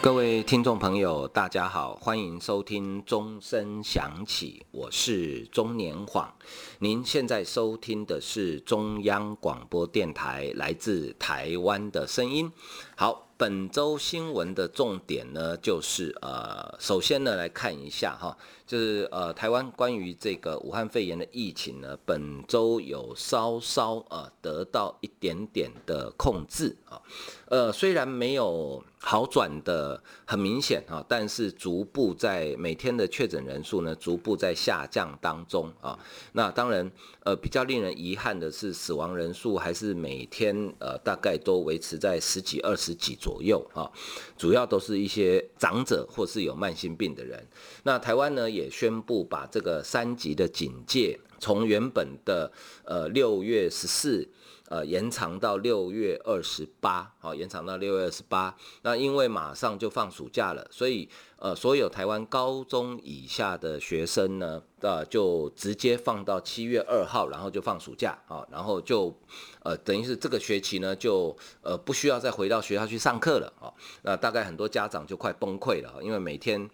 各位听众朋友，大家好，欢迎收听钟声响起，我是钟年晃。您现在收听的是中央广播电台来自台湾的声音。好。本周新闻的重点呢，就是呃，首先呢，来看一下哈，就是呃，台湾关于这个武汉肺炎的疫情呢，本周有稍稍呃得到一点点的控制啊，呃虽然没有好转的很明显哈，但是逐步在每天的确诊人数呢，逐步在下降当中啊。那当然呃，比较令人遗憾的是，死亡人数还是每天呃大概都维持在十几、二十几左右啊，主要都是一些长者或是有慢性病的人。那台湾呢也宣布把这个三级的警戒从原本的呃六月十四呃延长到六月二十八，好，延长到六月二十八。那因为马上就放暑假了，所以。呃，所有台湾高中以下的学生呢，呃，就直接放到七月二号，然后就放暑假啊，然后就，呃，等于是这个学期呢，就呃不需要再回到学校去上课了啊。那大概很多家长就快崩溃了，因为每天，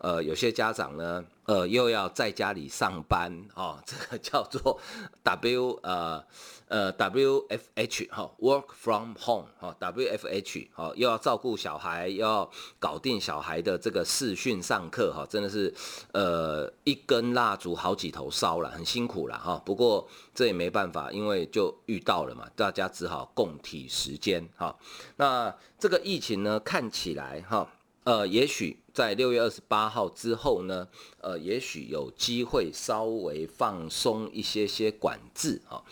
呃，有些家长呢，呃，又要在家里上班啊，这个叫做 W 呃。呃，W F H 哈，Work from home 哈，W F H 哈，又要照顾小孩，又要搞定小孩的这个视讯上课哈，真的是呃一根蜡烛好几头烧了，很辛苦了哈。不过这也没办法，因为就遇到了嘛，大家只好共体时间哈。那这个疫情呢，看起来哈。呃，也许在六月二十八号之后呢，呃，也许有机会稍微放松一些些管制啊。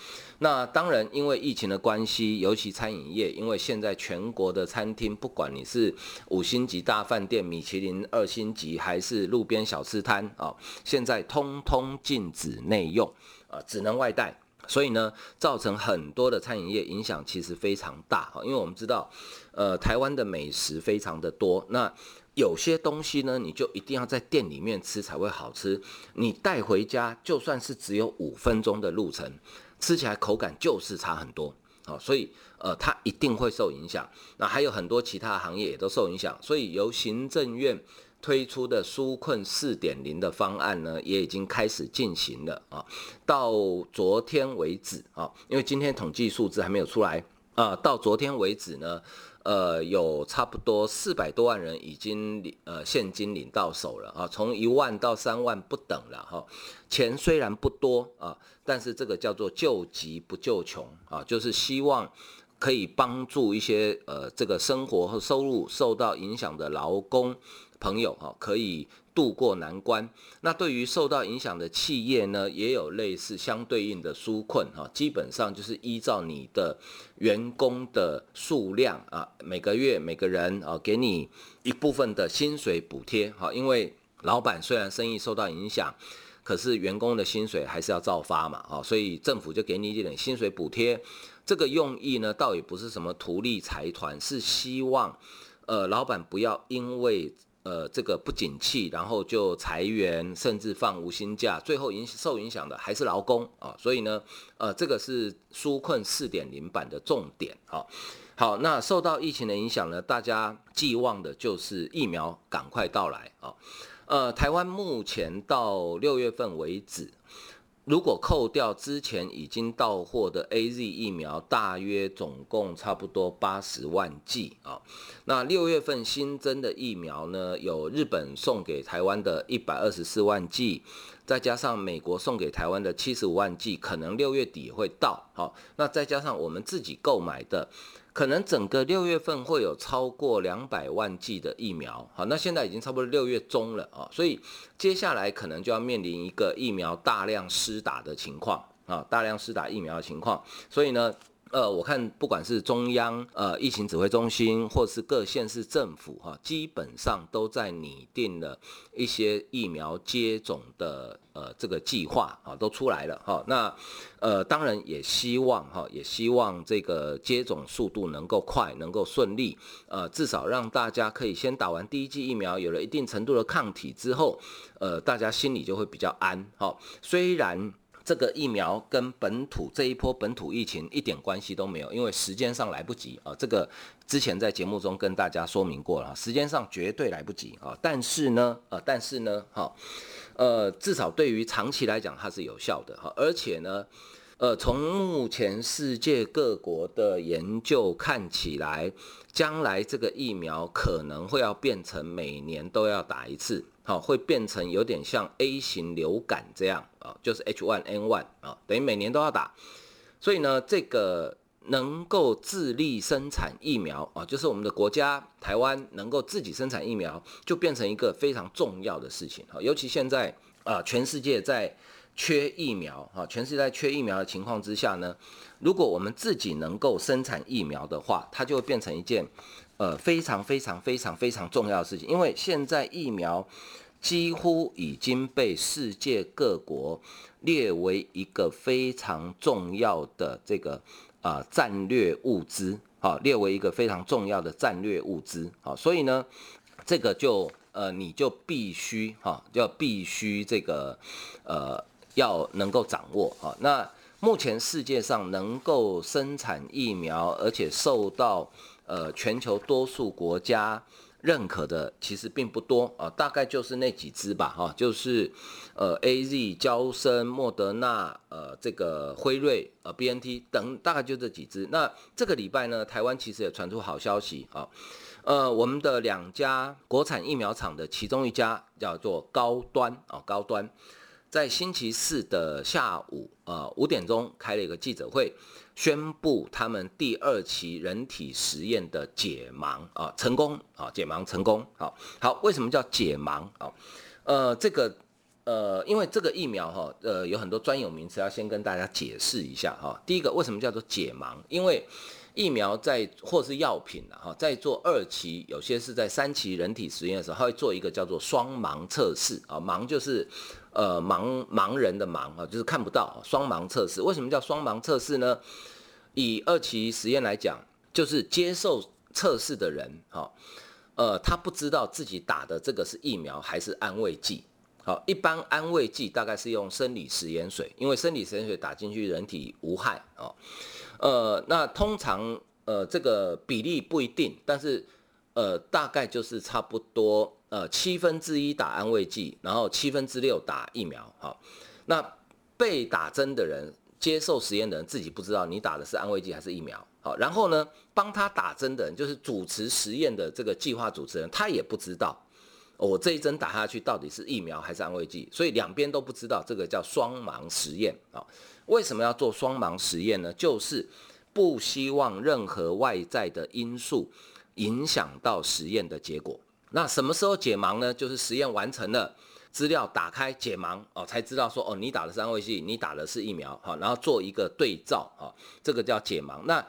那当然，因为疫情的关系，尤其餐饮业，因为现在全国的餐厅，不管你是五星级大饭店、米其林二星级，还是路边小吃摊啊，现在通通禁止内用啊，只能外带。所以呢，造成很多的餐饮业影响其实非常大哈，因为我们知道，呃，台湾的美食非常的多，那有些东西呢，你就一定要在店里面吃才会好吃，你带回家就算是只有五分钟的路程，吃起来口感就是差很多啊，所以呃，它一定会受影响。那还有很多其他行业也都受影响，所以由行政院。推出的纾困四点零的方案呢，也已经开始进行了啊。到昨天为止啊，因为今天统计数字还没有出来啊，到昨天为止呢，呃，有差不多四百多万人已经领呃现金领到手了啊，从一万到三万不等了哈。钱虽然不多啊，但是这个叫做救急不救穷啊，就是希望可以帮助一些呃这个生活和收入受到影响的劳工。朋友哈，可以渡过难关。那对于受到影响的企业呢，也有类似相对应的纾困哈。基本上就是依照你的员工的数量啊，每个月每个人啊，给你一部分的薪水补贴哈。因为老板虽然生意受到影响，可是员工的薪水还是要照发嘛啊，所以政府就给你一点薪水补贴。这个用意呢，倒也不是什么图利财团，是希望呃老板不要因为呃，这个不景气，然后就裁员，甚至放无薪假，最后影受影响的还是劳工啊。所以呢，呃，这个是纾困四点零版的重点啊。好，那受到疫情的影响呢，大家寄望的就是疫苗赶快到来啊。呃，台湾目前到六月份为止。如果扣掉之前已经到货的 AZ 疫苗，大约总共差不多八十万剂啊。那六月份新增的疫苗呢，有日本送给台湾的一百二十四万剂，再加上美国送给台湾的七十五万剂，可能六月底会到。好，那再加上我们自己购买的。可能整个六月份会有超过两百万剂的疫苗，好，那现在已经差不多六月中了啊，所以接下来可能就要面临一个疫苗大量施打的情况啊，大量施打疫苗的情况，所以呢，呃，我看不管是中央呃疫情指挥中心，或是各县市政府哈，基本上都在拟定了一些疫苗接种的呃这个计划啊，都出来了哈。那呃，当然也希望哈，也希望这个接种速度能够快，能够顺利，呃，至少让大家可以先打完第一剂疫苗，有了一定程度的抗体之后，呃，大家心里就会比较安哈。虽然。这个疫苗跟本土这一波本土疫情一点关系都没有，因为时间上来不及啊。这个之前在节目中跟大家说明过了，时间上绝对来不及啊。但是呢，呃，但是呢，哈，呃，至少对于长期来讲它是有效的哈。而且呢，呃，从目前世界各国的研究看起来，将来这个疫苗可能会要变成每年都要打一次。好，会变成有点像 A 型流感这样啊，就是 H1N1 啊，等于每年都要打。所以呢，这个能够自力生产疫苗啊，就是我们的国家台湾能够自己生产疫苗，就变成一个非常重要的事情。好，尤其现在啊，全世界在缺疫苗啊，全世界在缺疫苗的情况之下呢，如果我们自己能够生产疫苗的话，它就会变成一件。呃，非常非常非常非常重要的事情，因为现在疫苗几乎已经被世界各国列为一个非常重要的这个啊、战略物资，好、哦，列为一个非常重要的战略物资，好、哦，所以呢，这个就呃你就必须哈、哦，要必须这个呃要能够掌握啊、那目前世界上能够生产疫苗，而且受到呃，全球多数国家认可的其实并不多啊，大概就是那几支吧，哈，就是呃，A Z、娇生、莫德纳、呃，这个辉瑞、呃，B N T 等，大概就这几支。那这个礼拜呢，台湾其实也传出好消息啊，呃，我们的两家国产疫苗厂的其中一家叫做高端啊，高端，在星期四的下午呃五点钟开了一个记者会。宣布他们第二期人体实验的解盲啊成功啊解盲成功好好，为什么叫解盲啊？呃这个呃因为这个疫苗哈呃有很多专有名词要先跟大家解释一下哈。第一个为什么叫做解盲？因为疫苗在或是药品哈在做二期，有些是在三期人体实验的时候，它会做一个叫做双盲测试啊盲就是呃盲盲人的盲啊就是看不到双盲测试。为什么叫双盲测试呢？以二期实验来讲，就是接受测试的人，哈，呃，他不知道自己打的这个是疫苗还是安慰剂，好，一般安慰剂大概是用生理食盐水，因为生理食盐水打进去人体无害，哦，呃，那通常呃这个比例不一定，但是呃大概就是差不多呃七分之一打安慰剂，然后七分之六打疫苗，好，那被打针的人。接受实验的人自己不知道你打的是安慰剂还是疫苗，好，然后呢，帮他打针的人就是主持实验的这个计划主持人，他也不知道我这一针打下去到底是疫苗还是安慰剂，所以两边都不知道，这个叫双盲实验啊。为什么要做双盲实验呢？就是不希望任何外在的因素影响到实验的结果。那什么时候解盲呢？就是实验完成了。资料打开解盲哦，才知道说哦，你打的是安慰剂，你打的是疫苗，好，然后做一个对照啊，这个叫解盲。那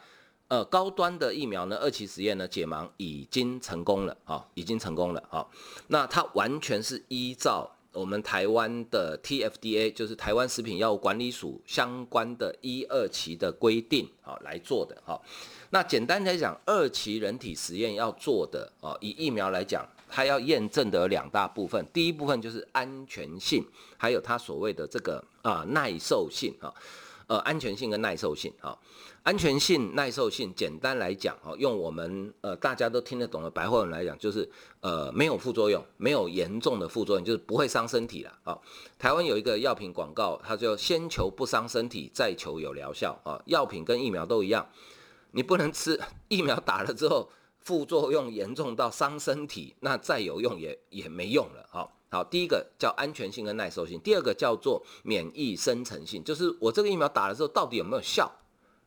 呃高端的疫苗呢，二期实验呢，解盲已经成功了啊，已经成功了啊。那它完全是依照我们台湾的 TFDA，就是台湾食品药物管理署相关的一二期的规定啊来做的哈。那简单来讲，二期人体实验要做的啊，以疫苗来讲。它要验证的两大部分，第一部分就是安全性，还有它所谓的这个啊耐受性啊，呃安全性跟耐受性啊，安全性、耐受性，简单来讲啊，用我们呃大家都听得懂的白话文来讲，就是呃没有副作用，没有严重的副作用，就是不会伤身体了啊。台湾有一个药品广告，它就先求不伤身体，再求有疗效啊。药品跟疫苗都一样，你不能吃 疫苗打了之后。副作用严重到伤身体，那再有用也也没用了。好，好，第一个叫安全性跟耐受性，第二个叫做免疫生成性，就是我这个疫苗打了之后到底有没有效？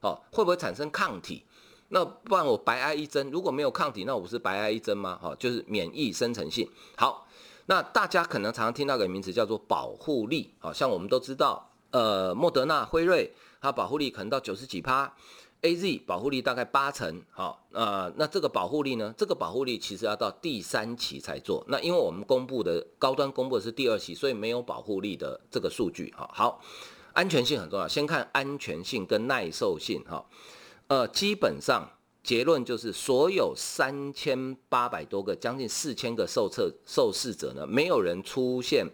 好，会不会产生抗体？那不然我白挨一针，如果没有抗体，那我不是白挨一针吗？好，就是免疫生成性。好，那大家可能常常听到个名词叫做保护力，好像我们都知道，呃，莫德纳、辉瑞它保护力可能到九十几趴。AZ 保护力大概八成，好，呃，那这个保护力呢？这个保护力其实要到第三期才做。那因为我们公布的高端公布的是第二期，所以没有保护力的这个数据，哈。好，安全性很重要，先看安全性跟耐受性，哈。呃，基本上结论就是，所有三千八百多个，将近四千个受测受试者呢，没有人出现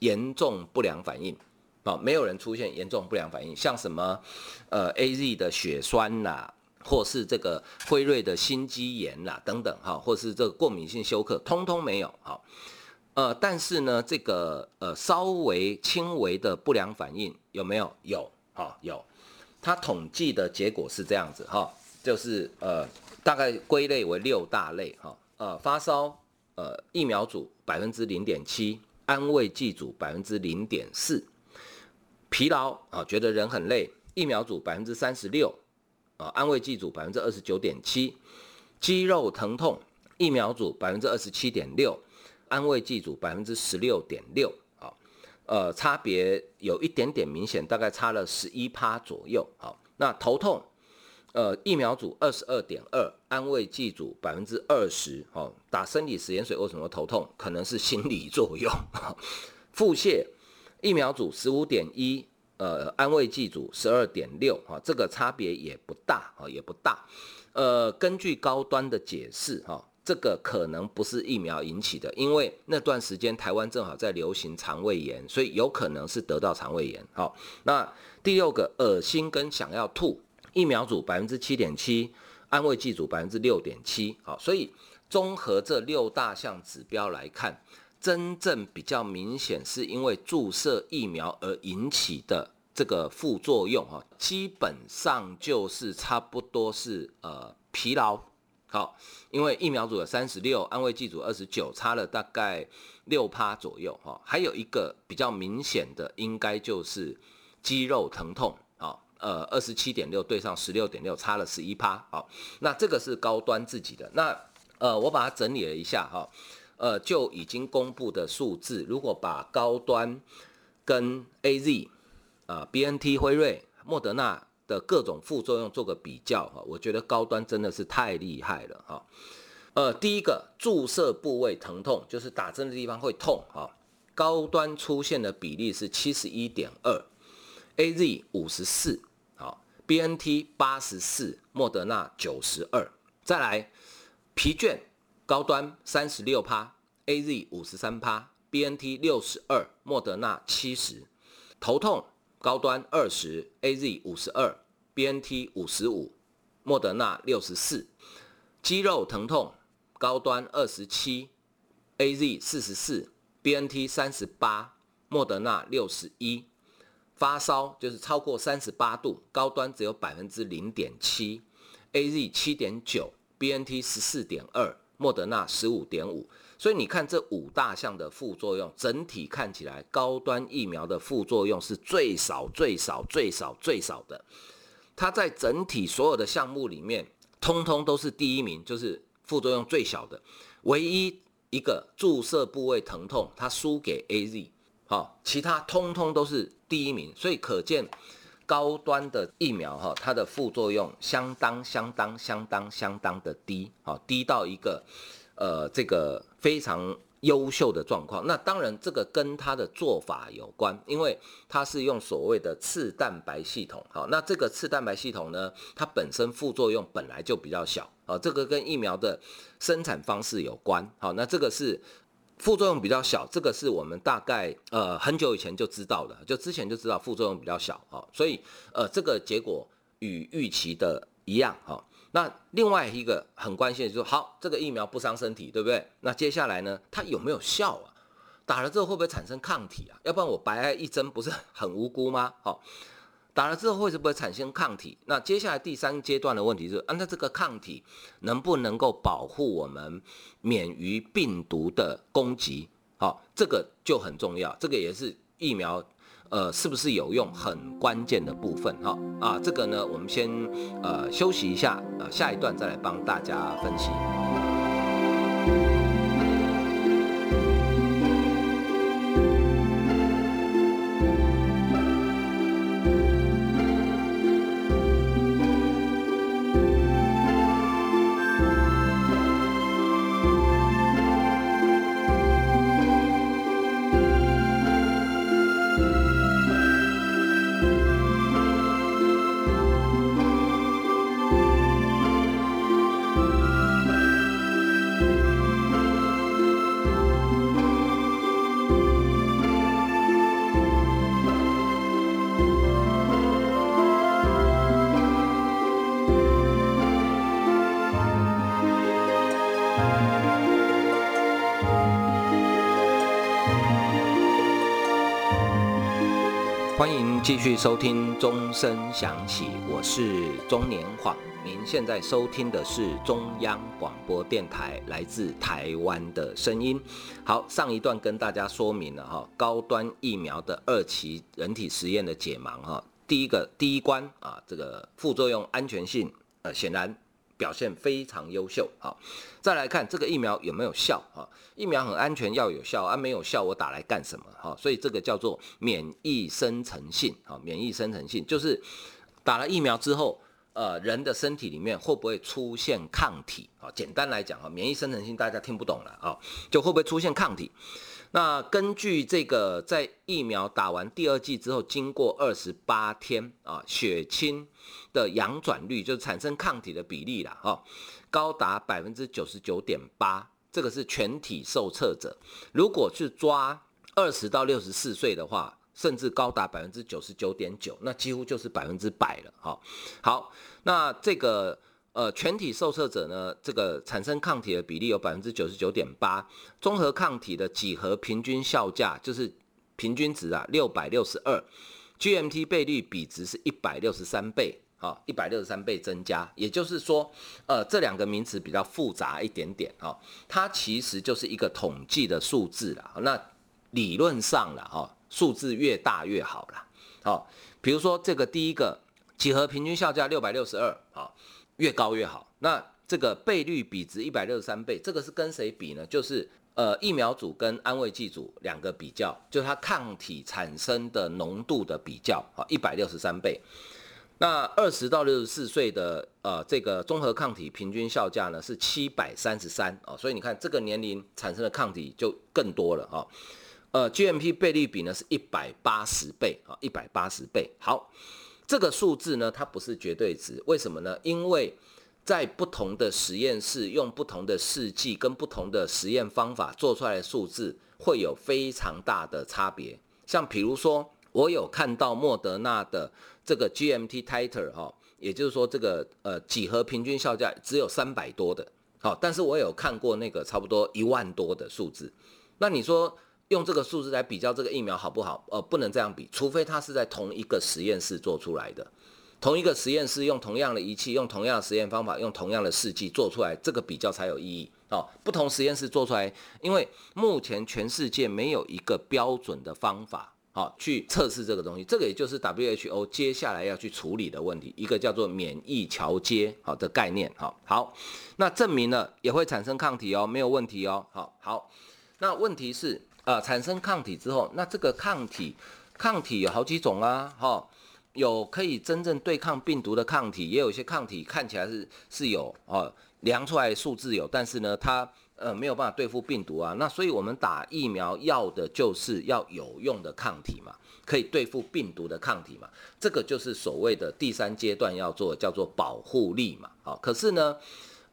严重不良反应。啊，没有人出现严重不良反应，像什么，呃，AZ 的血栓啦，或是这个辉瑞的心肌炎啦等等，哈，或是这个过敏性休克，通通没有，好，呃，但是呢，这个呃稍微轻微的不良反应有没有？有，哈，有，它统计的结果是这样子，哈，就是呃大概归类为六大类，哈，呃发烧，呃疫苗组百分之零点七，安慰剂组百分之零点四。疲劳啊，觉得人很累。疫苗组百分之三十六，啊，安慰剂组百分之二十九点七。肌肉疼痛，疫苗组百分之二十七点六，安慰剂组百分之十六点六。啊，呃，差别有一点点明显，大概差了十一趴左右。好，那头痛，呃，疫苗组二十二点二，安慰剂组百分之二十。哦，打生理食盐水为什么头痛？可能是心理作用。腹泻。疫苗组十五点一，呃，安慰剂组十二点六，哈，这个差别也不大，哈，也不大。呃，根据高端的解释，哈，这个可能不是疫苗引起的，因为那段时间台湾正好在流行肠胃炎，所以有可能是得到肠胃炎。好，那第六个，恶心跟想要吐，疫苗组百分之七点七，安慰剂组百分之六点七，好，所以综合这六大项指标来看。真正比较明显是因为注射疫苗而引起的这个副作用哈，基本上就是差不多是呃疲劳，好，因为疫苗组有三十六，安慰剂组二十九，差了大概六趴左右哈。还有一个比较明显的，应该就是肌肉疼痛，好，呃二十七点六对上十六点六，差了十一趴，好，那这个是高端自己的，那呃我把它整理了一下哈。呃，就已经公布的数字，如果把高端跟 AZ 啊、BNT、辉瑞、莫德纳的各种副作用做个比较哈，我觉得高端真的是太厉害了哈。呃，第一个注射部位疼痛，就是打针的地方会痛哈，高端出现的比例是七十一点二，AZ 五十四，好，BNT 八十四，莫德纳九十二，再来疲倦。高端三十六趴，AZ 五十三趴，BNT 六十二，莫德纳七十。头痛，高端二十，AZ 五十二，BNT 五十五，莫德纳六十四。肌肉疼痛，高端二十七，AZ 四十四，BNT 三十八，莫德纳六十一。发烧就是超过三十八度，高端只有百分之零点七，AZ 七点九，BNT 十四点二。莫德纳十五点五，所以你看这五大项的副作用，整体看起来高端疫苗的副作用是最少、最少、最少、最少的。它在整体所有的项目里面，通通都是第一名，就是副作用最小的。唯一一个注射部位疼痛，它输给 AZ，好，其他通通都是第一名。所以可见。高端的疫苗哈，它的副作用相当相当相当相当的低，好，低到一个呃这个非常优秀的状况。那当然这个跟它的做法有关，因为它是用所谓的次蛋白系统，好，那这个次蛋白系统呢，它本身副作用本来就比较小，啊，这个跟疫苗的生产方式有关，好，那这个是。副作用比较小，这个是我们大概呃很久以前就知道的，就之前就知道副作用比较小哈，所以呃这个结果与预期的一样哈。那另外一个很关键就是说，好，这个疫苗不伤身体，对不对？那接下来呢，它有没有效啊？打了之后会不会产生抗体啊？要不然我白挨一针不是很无辜吗？好。打了之后会不会产生抗体？那接下来第三阶段的问题是，按照这个抗体能不能够保护我们免于病毒的攻击？好，这个就很重要，这个也是疫苗呃是不是有用很关键的部分。哈啊，这个呢，我们先呃休息一下，呃下一段再来帮大家分析。欢迎继续收听钟声响起，我是钟年晃。您现在收听的是中央广播电台来自台湾的声音。好，上一段跟大家说明了哈，高端疫苗的二期人体实验的解盲哈，第一个第一关啊，这个副作用安全性呃显然。表现非常优秀，好，再来看这个疫苗有没有效啊？疫苗很安全，要有效啊，没有效我打来干什么？哈，所以这个叫做免疫生成性，好，免疫生成性就是打了疫苗之后，呃，人的身体里面会不会出现抗体？啊，简单来讲啊，免疫生成性大家听不懂了啊，就会不会出现抗体？那根据这个，在疫苗打完第二剂之后，经过二十八天啊，血清的阳转率就是产生抗体的比例啦，哈，高达百分之九十九点八，这个是全体受测者。如果是抓二十到六十四岁的话，甚至高达百分之九十九点九，那几乎就是百分之百了，哈。好，那这个。呃，全体受测者呢，这个产生抗体的比例有百分之九十九点八，综合抗体的几何平均效价就是平均值啊，六百六十二，GMT 倍率比值是一百六十三倍，好，一百六十三倍增加，也就是说，呃，这两个名词比较复杂一点点啊，它其实就是一个统计的数字啦，那理论上了哈，数字越大越好啦，好，比如说这个第一个几何平均效价六百六十二，好。越高越好。那这个倍率比值一百六十三倍，这个是跟谁比呢？就是呃疫苗组跟安慰剂组两个比较，就它抗体产生的浓度的比较，好，一百六十三倍。那二十到六十四岁的呃这个综合抗体平均效价呢是七百三十三哦，所以你看这个年龄产生的抗体就更多了啊。呃，GMP 倍率比呢是一百八十倍啊，一百八十倍。好。这个数字呢，它不是绝对值，为什么呢？因为在不同的实验室用不同的试剂跟不同的实验方法做出来的数字会有非常大的差别。像比如说，我有看到莫德纳的这个 GMT titer 哈，也就是说这个呃几何平均效价只有三百多的，好，但是我有看过那个差不多一万多的数字，那你说？用这个数字来比较这个疫苗好不好？呃，不能这样比，除非它是在同一个实验室做出来的，同一个实验室用同样的仪器，用同样的实验方法，用同样的试剂做出来，这个比较才有意义。哦，不同实验室做出来，因为目前全世界没有一个标准的方法，好去测试这个东西。这个也就是 WHO 接下来要去处理的问题，一个叫做免疫桥接好的概念。好，好，那证明了也会产生抗体哦，没有问题哦。好，好，那问题是。啊，产生抗体之后，那这个抗体，抗体有好几种啊，哈，有可以真正对抗病毒的抗体，也有一些抗体看起来是是有哦，量出来数字有，但是呢，它呃没有办法对付病毒啊。那所以我们打疫苗要的就是要有用的抗体嘛，可以对付病毒的抗体嘛，这个就是所谓的第三阶段要做叫做保护力嘛，好，可是呢。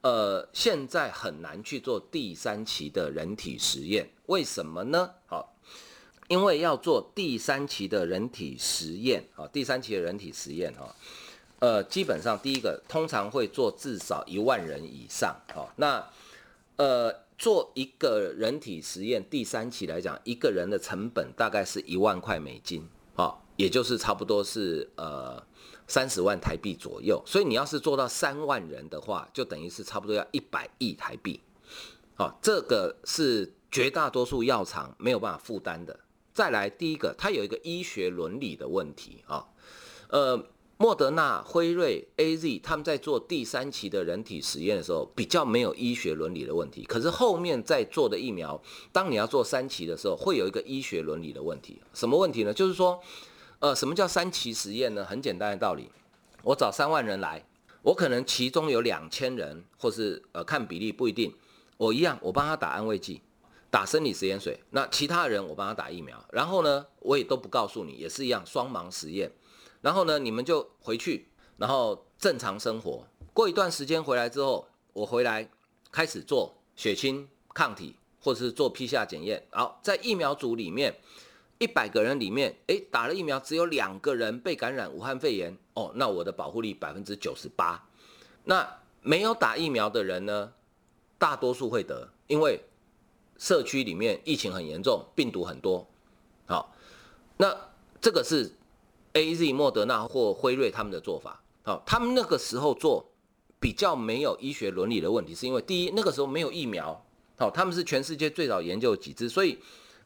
呃，现在很难去做第三期的人体实验，为什么呢？好，因为要做第三期的人体实验啊，第三期的人体实验哈，呃，基本上第一个通常会做至少一万人以上，好，那呃，做一个人体实验第三期来讲，一个人的成本大概是一万块美金，好，也就是差不多是呃。三十万台币左右，所以你要是做到三万人的话，就等于是差不多要一百亿台币。好，这个是绝大多数药厂没有办法负担的。再来，第一个，它有一个医学伦理的问题啊。呃，莫德纳、辉瑞、AZ 他们在做第三期的人体实验的时候，比较没有医学伦理的问题。可是后面在做的疫苗，当你要做三期的时候，会有一个医学伦理的问题。什么问题呢？就是说。呃，什么叫三期实验呢？很简单的道理，我找三万人来，我可能其中有两千人，或是呃看比例不一定，我一样，我帮他打安慰剂，打生理实验水，那其他人我帮他打疫苗，然后呢，我也都不告诉你，也是一样双盲实验，然后呢，你们就回去，然后正常生活，过一段时间回来之后，我回来开始做血清抗体，或者是做 PCR 检验，好，在疫苗组里面。一百个人里面，诶，打了疫苗只有两个人被感染武汉肺炎，哦，那我的保护力百分之九十八。那没有打疫苗的人呢，大多数会得，因为社区里面疫情很严重，病毒很多。好，那这个是 AZ、莫德纳或辉瑞他们的做法。好，他们那个时候做比较没有医学伦理的问题，是因为第一那个时候没有疫苗，好，他们是全世界最早研究几支，所以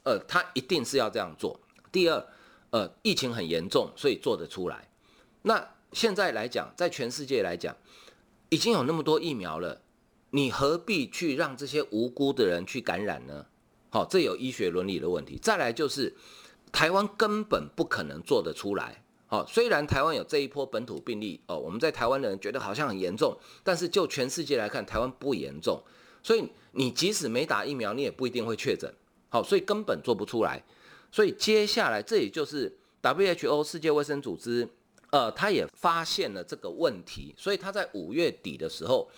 呃，他一定是要这样做。第二，呃，疫情很严重，所以做得出来。那现在来讲，在全世界来讲，已经有那么多疫苗了，你何必去让这些无辜的人去感染呢？好，这有医学伦理的问题。再来就是，台湾根本不可能做得出来。好，虽然台湾有这一波本土病例哦，我们在台湾的人觉得好像很严重，但是就全世界来看，台湾不严重。所以你即使没打疫苗，你也不一定会确诊。好，所以根本做不出来。所以接下来，这也就是 WHO 世界卫生组织，呃，他也发现了这个问题，所以他在五月底的时候，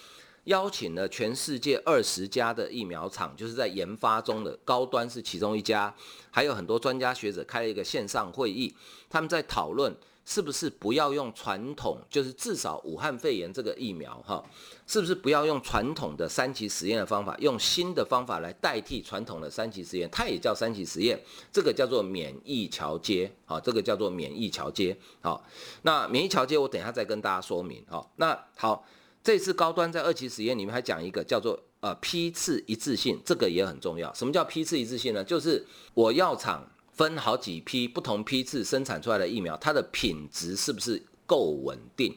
邀请了全世界二十家的疫苗厂，就是在研发中的高端是其中一家，还有很多专家学者开了一个线上会议，他们在讨论。是不是不要用传统，就是至少武汉肺炎这个疫苗哈，是不是不要用传统的三期实验的方法，用新的方法来代替传统的三期实验？它也叫三期实验，这个叫做免疫桥接，好，这个叫做免疫桥接，好，那免疫桥接我等一下再跟大家说明，好，那好，这次高端在二期实验里面还讲一个叫做呃批次一致性，这个也很重要。什么叫批次一致性呢？就是我药厂。分好几批不同批次生产出来的疫苗，它的品质是不是够稳定？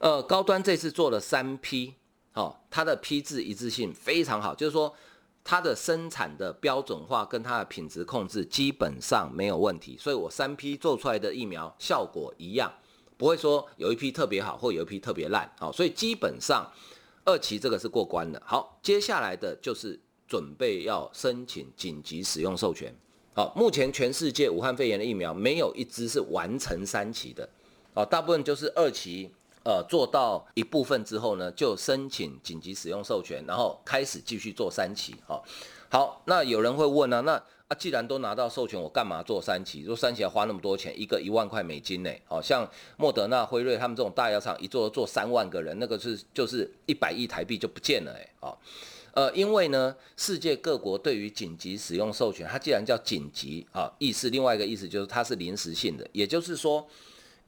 呃，高端这次做了三批，哦，它的批次一致性非常好，就是说它的生产的标准化跟它的品质控制基本上没有问题，所以我三批做出来的疫苗效果一样，不会说有一批特别好或有一批特别烂，好，所以基本上二期这个是过关的。好，接下来的就是准备要申请紧急使用授权。好，目前全世界武汉肺炎的疫苗没有一支是完成三期的，好，大部分就是二期，呃，做到一部分之后呢，就申请紧急使用授权，然后开始继续做三期。好，好，那有人会问呢，那啊，既然都拿到授权，我干嘛做三期？做三期要花那么多钱，一个一万块美金呢？好像莫德纳、辉瑞他们这种大药厂，一做做三万个人，那个是就是一百亿台币就不见了，哎，好。呃，因为呢，世界各国对于紧急使用授权，它既然叫紧急啊，意思另外一个意思就是它是临时性的，也就是说，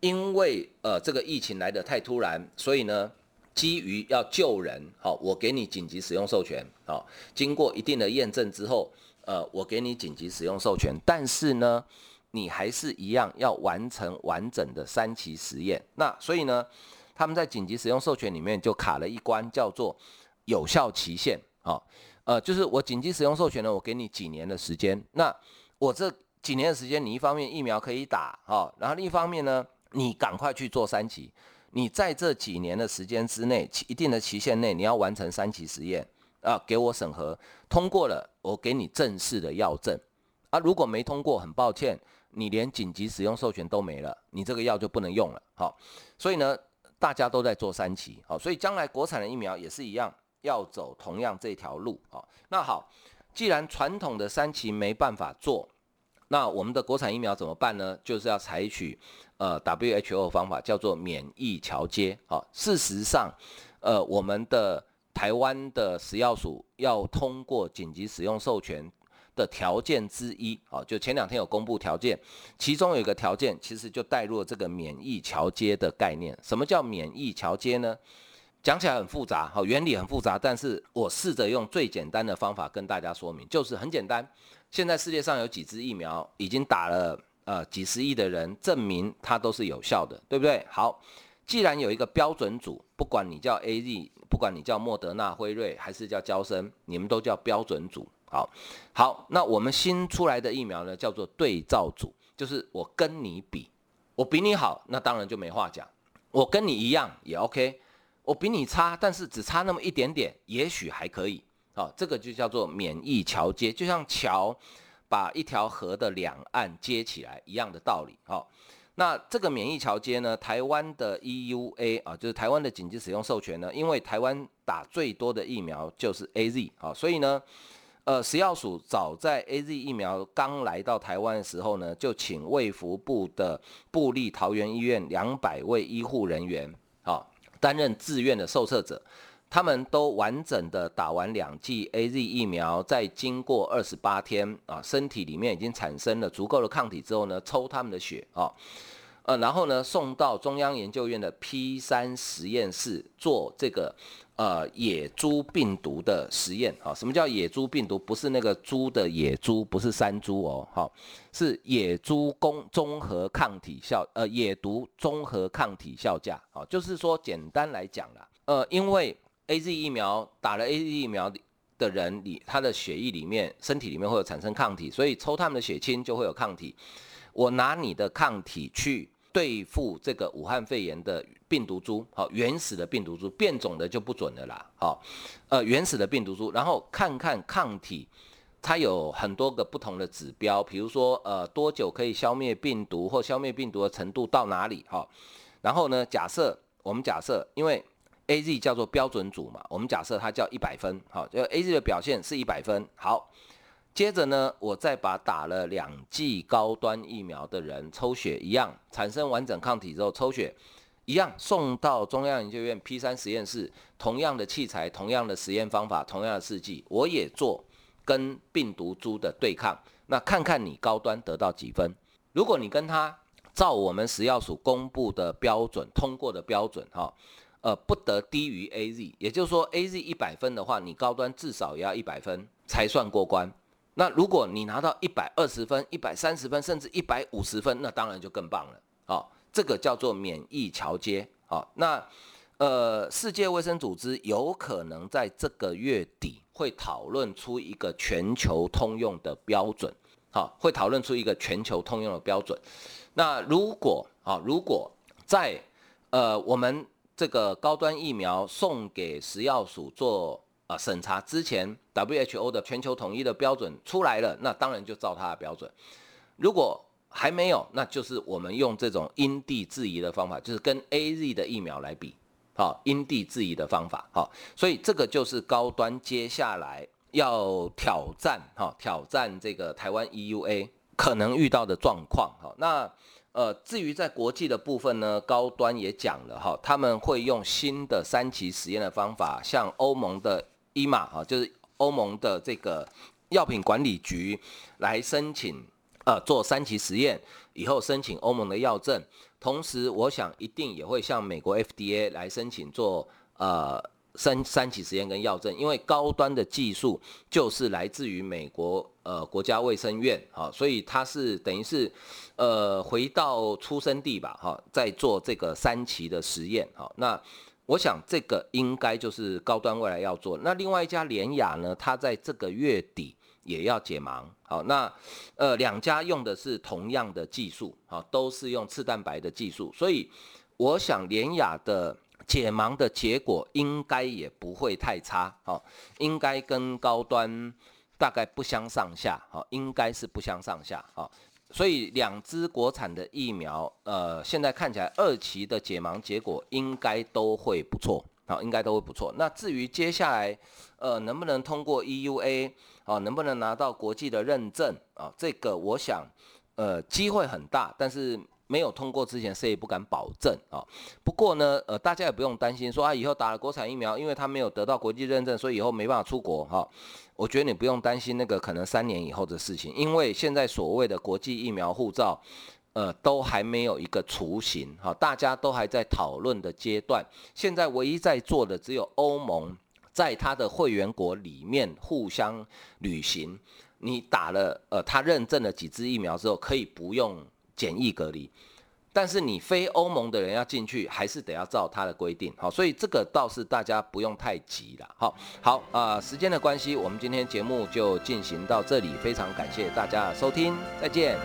因为呃这个疫情来得太突然，所以呢，基于要救人，好，我给你紧急使用授权，好，经过一定的验证之后，呃，我给你紧急使用授权，但是呢，你还是一样要完成完整的三期实验，那所以呢，他们在紧急使用授权里面就卡了一关，叫做有效期限。好，呃，就是我紧急使用授权呢，我给你几年的时间。那我这几年的时间，你一方面疫苗可以打，哈，然后另一方面呢，你赶快去做三期。你在这几年的时间之内，一定的期限内，你要完成三期实验啊，给我审核通过了，我给你正式的药证啊。如果没通过，很抱歉，你连紧急使用授权都没了，你这个药就不能用了。好，所以呢，大家都在做三期，好，所以将来国产的疫苗也是一样。要走同样这条路啊，那好，既然传统的三期没办法做，那我们的国产疫苗怎么办呢？就是要采取呃 WHO 方法，叫做免疫桥接。好，事实上，呃，我们的台湾的食药署要通过紧急使用授权的条件之一，啊，就前两天有公布条件，其中有一个条件，其实就带入了这个免疫桥接的概念。什么叫免疫桥接呢？讲起来很复杂，好，原理很复杂，但是我试着用最简单的方法跟大家说明，就是很简单。现在世界上有几支疫苗已经打了呃几十亿的人，证明它都是有效的，对不对？好，既然有一个标准组，不管你叫 AZ，不管你叫莫德纳、辉瑞，还是叫娇生，你们都叫标准组。好，好，那我们新出来的疫苗呢，叫做对照组，就是我跟你比，我比你好，那当然就没话讲；我跟你一样也 OK。我比你差，但是只差那么一点点，也许还可以。好，这个就叫做免疫桥接，就像桥把一条河的两岸接起来一样的道理。好，那这个免疫桥接呢，台湾的 EUA 啊，就是台湾的紧急使用授权呢，因为台湾打最多的疫苗就是 AZ 啊，所以呢，呃，食药署早在 AZ 疫苗刚来到台湾的时候呢，就请卫福部的布立桃园医院两百位医护人员，啊。担任自愿的受测者，他们都完整的打完两剂 AZ 疫苗，在经过二十八天啊，身体里面已经产生了足够的抗体之后呢，抽他们的血啊，呃，然后呢送到中央研究院的 P 三实验室做这个呃野猪病毒的实验。啊，什么叫野猪病毒？不是那个猪的野猪，不是山猪哦，好，是野猪公综合抗体效呃野毒综合抗体效价。啊，就是说简单来讲啦，呃，因为 AZ 疫苗打了 AZ 疫苗的人里，他的血液里面、身体里面会有产生抗体，所以抽他们的血清就会有抗体。我拿你的抗体去。对付这个武汉肺炎的病毒株，好，原始的病毒株，变种的就不准了啦，好，呃，原始的病毒株，然后看看抗体，它有很多个不同的指标，比如说，呃，多久可以消灭病毒，或消灭病毒的程度到哪里，好，然后呢，假设我们假设，因为 AZ 叫做标准组嘛，我们假设它叫一百分，好，就 AZ 的表现是一百分，好。接着呢，我再把打了两剂高端疫苗的人抽血一样，产生完整抗体之后抽血一样送到中央研究院 P 三实验室，同样的器材、同样的实验方法、同样的试剂，我也做跟病毒株的对抗。那看看你高端得到几分？如果你跟他照我们食药署公布的标准通过的标准，哈，呃，不得低于 AZ，也就是说 AZ 一百分的话，你高端至少也要一百分才算过关。那如果你拿到一百二十分、一百三十分，甚至一百五十分，那当然就更棒了。好，这个叫做免疫桥接。好，那呃，世界卫生组织有可能在这个月底会讨论出一个全球通用的标准。好，会讨论出一个全球通用的标准。那如果啊，如果在呃我们这个高端疫苗送给食药署做。啊，审查之前，WHO 的全球统一的标准出来了，那当然就照它的标准。如果还没有，那就是我们用这种因地制宜的方法，就是跟 AZ 的疫苗来比，好，因地制宜的方法，好，所以这个就是高端接下来要挑战，哈，挑战这个台湾 EUA 可能遇到的状况，好，那呃，至于在国际的部分呢，高端也讲了，哈，他们会用新的三期实验的方法，像欧盟的。一嘛哈，就是欧盟的这个药品管理局来申请，呃，做三期实验以后申请欧盟的药证，同时我想一定也会向美国 FDA 来申请做呃三三期实验跟药证，因为高端的技术就是来自于美国呃国家卫生院哈，所以它是等于是呃回到出生地吧哈，在做这个三期的实验哈那。我想这个应该就是高端未来要做。那另外一家联雅呢，它在这个月底也要解盲。好，那呃两家用的是同样的技术，好，都是用次蛋白的技术，所以我想联雅的解盲的结果应该也不会太差。好，应该跟高端大概不相上下。好，应该是不相上下。好。所以两支国产的疫苗，呃，现在看起来二期的解盲结果应该都会不错，好，应该都会不错。那至于接下来，呃，能不能通过 EUA，啊，能不能拿到国际的认证，啊，这个我想，呃，机会很大，但是。没有通过之前，谁也不敢保证啊。不过呢，呃，大家也不用担心，说啊，以后打了国产疫苗，因为他没有得到国际认证，所以以后没办法出国哈。我觉得你不用担心那个可能三年以后的事情，因为现在所谓的国际疫苗护照，呃，都还没有一个雏形哈，大家都还在讨论的阶段。现在唯一在做的只有欧盟，在他的会员国里面互相旅行，你打了呃他认证了几支疫苗之后，可以不用。简易隔离，但是你非欧盟的人要进去，还是得要照他的规定。好，所以这个倒是大家不用太急了。好，好啊，时间的关系，我们今天节目就进行到这里，非常感谢大家的收听，再见。